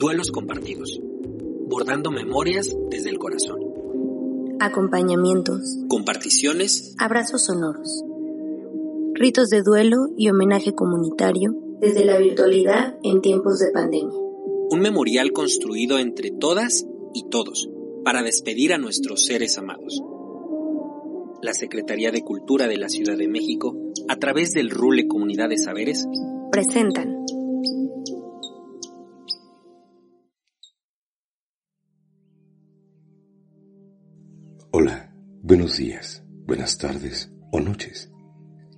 Duelos compartidos. Bordando memorias desde el corazón. Acompañamientos. Comparticiones. Abrazos sonoros. Ritos de duelo y homenaje comunitario desde la virtualidad en tiempos de pandemia. Un memorial construido entre todas y todos para despedir a nuestros seres amados. La Secretaría de Cultura de la Ciudad de México, a través del RULE Comunidad de Saberes, Presentan buenos días, buenas tardes o noches.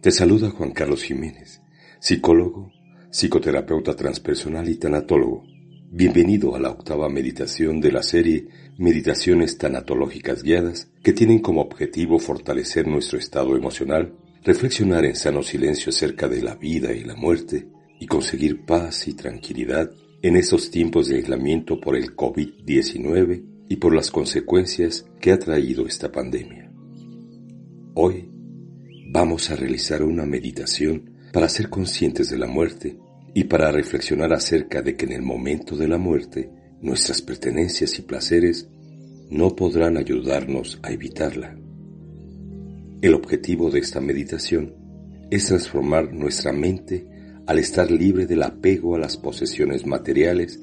Te saluda Juan Carlos Jiménez, psicólogo, psicoterapeuta transpersonal y tanatólogo. Bienvenido a la octava meditación de la serie Meditaciones Tanatológicas Guiadas que tienen como objetivo fortalecer nuestro estado emocional, reflexionar en sano silencio acerca de la vida y la muerte y conseguir paz y tranquilidad en esos tiempos de aislamiento por el COVID-19 y por las consecuencias que ha traído esta pandemia. Hoy vamos a realizar una meditación para ser conscientes de la muerte y para reflexionar acerca de que en el momento de la muerte nuestras pertenencias y placeres no podrán ayudarnos a evitarla. El objetivo de esta meditación es transformar nuestra mente al estar libre del apego a las posesiones materiales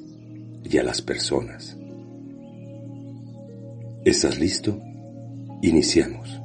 y a las personas. ¿Estás listo? Iniciamos.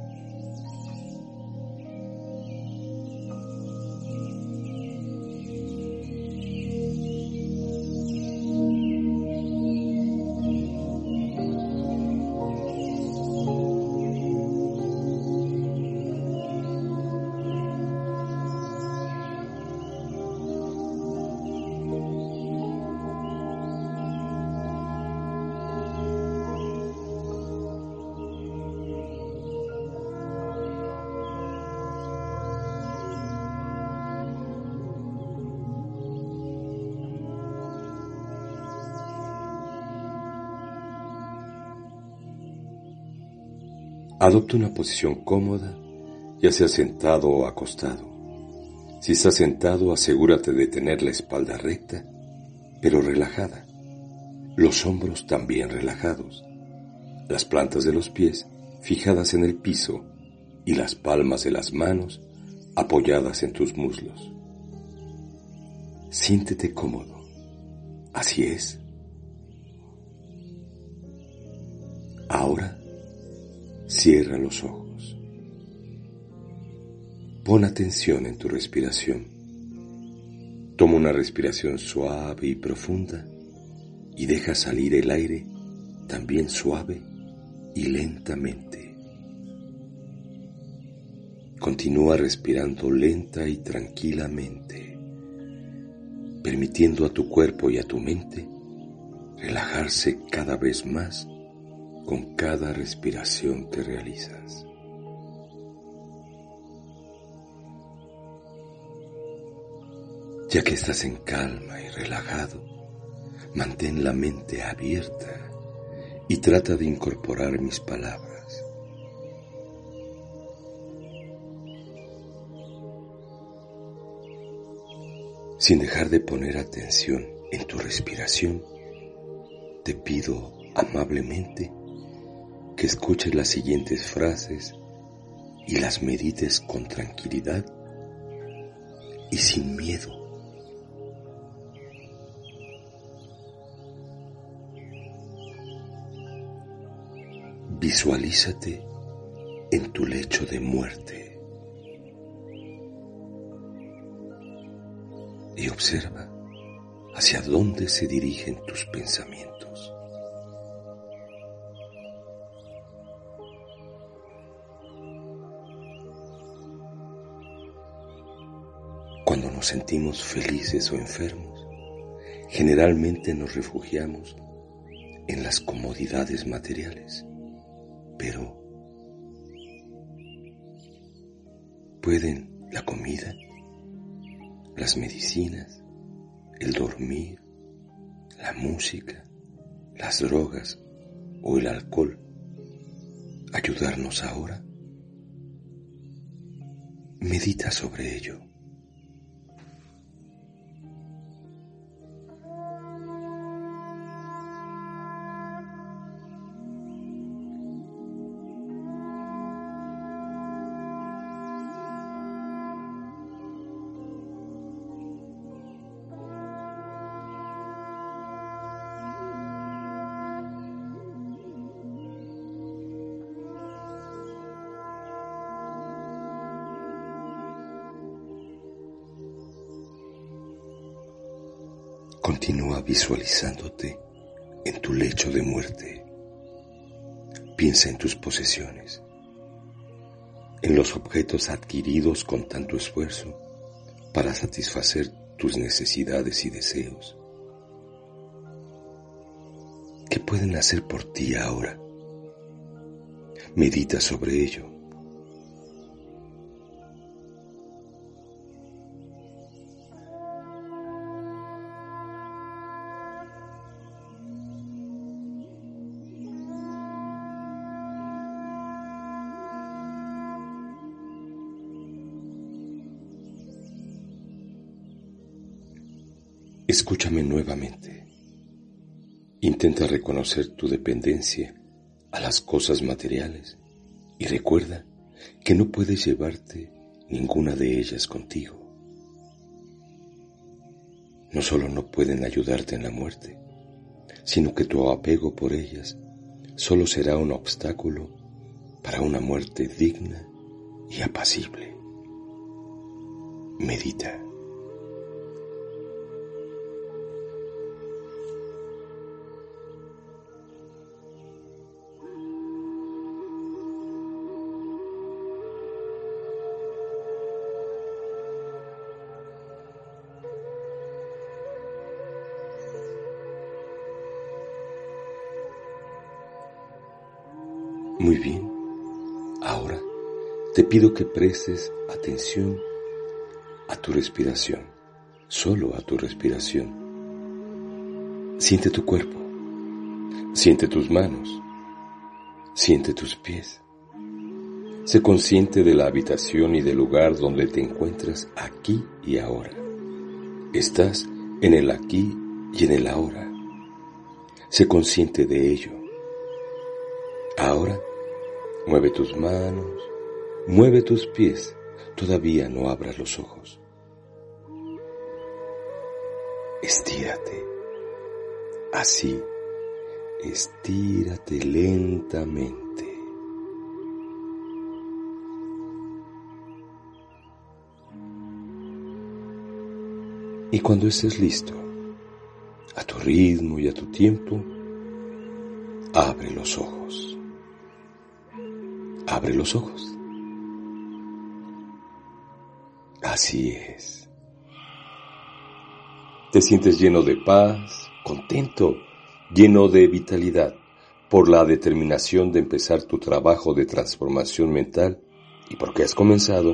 Adopta una posición cómoda, ya sea sentado o acostado. Si estás sentado, asegúrate de tener la espalda recta, pero relajada. Los hombros también relajados. Las plantas de los pies fijadas en el piso y las palmas de las manos apoyadas en tus muslos. Siéntete cómodo. Así es. Cierra los ojos. Pon atención en tu respiración. Toma una respiración suave y profunda y deja salir el aire también suave y lentamente. Continúa respirando lenta y tranquilamente, permitiendo a tu cuerpo y a tu mente relajarse cada vez más con cada respiración que realizas. Ya que estás en calma y relajado, mantén la mente abierta y trata de incorporar mis palabras. Sin dejar de poner atención en tu respiración, te pido amablemente que escuches las siguientes frases y las medites con tranquilidad y sin miedo. Visualízate en tu lecho de muerte y observa hacia dónde se dirigen tus pensamientos. Sentimos felices o enfermos, generalmente nos refugiamos en las comodidades materiales, pero ¿pueden la comida, las medicinas, el dormir, la música, las drogas o el alcohol ayudarnos ahora? Medita sobre ello. Continúa visualizándote en tu lecho de muerte. Piensa en tus posesiones, en los objetos adquiridos con tanto esfuerzo para satisfacer tus necesidades y deseos. ¿Qué pueden hacer por ti ahora? Medita sobre ello Escúchame nuevamente. Intenta reconocer tu dependencia a las cosas materiales y recuerda que no puedes llevarte ninguna de ellas contigo. No solo no pueden ayudarte en la muerte, sino que tu apego por ellas solo será un obstáculo para una muerte digna y apacible. Medita. Muy bien. Ahora te pido que prestes atención a tu respiración, solo a tu respiración. Siente tu cuerpo, siente tus manos, siente tus pies. Sé consciente de la habitación y del lugar donde te encuentras aquí y ahora. Estás en el aquí y en el ahora. Sé consciente de ello Ahora, mueve tus manos, mueve tus pies, todavía no abras los ojos. Estírate, así, estírate lentamente. Y cuando estés listo, a tu ritmo y a tu tiempo, abre los ojos. Abre los ojos. Así es. Te sientes lleno de paz, contento, lleno de vitalidad por la determinación de empezar tu trabajo de transformación mental y porque has comenzado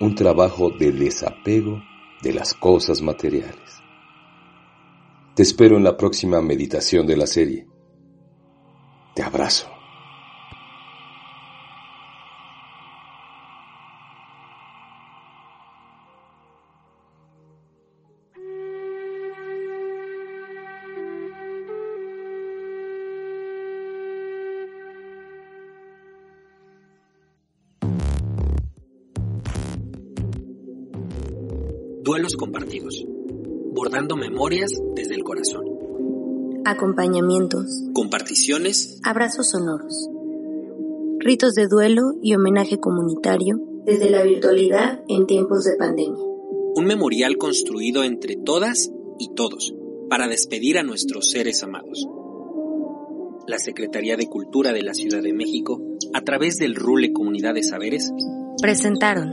un trabajo de desapego de las cosas materiales. Te espero en la próxima meditación de la serie. Te abrazo. Duelos compartidos. Bordando memorias desde el corazón. Acompañamientos. Comparticiones. Abrazos sonoros. Ritos de duelo y homenaje comunitario desde la virtualidad en tiempos de pandemia. Un memorial construido entre todas y todos para despedir a nuestros seres amados. La Secretaría de Cultura de la Ciudad de México, a través del RULE Comunidad de Saberes, presentaron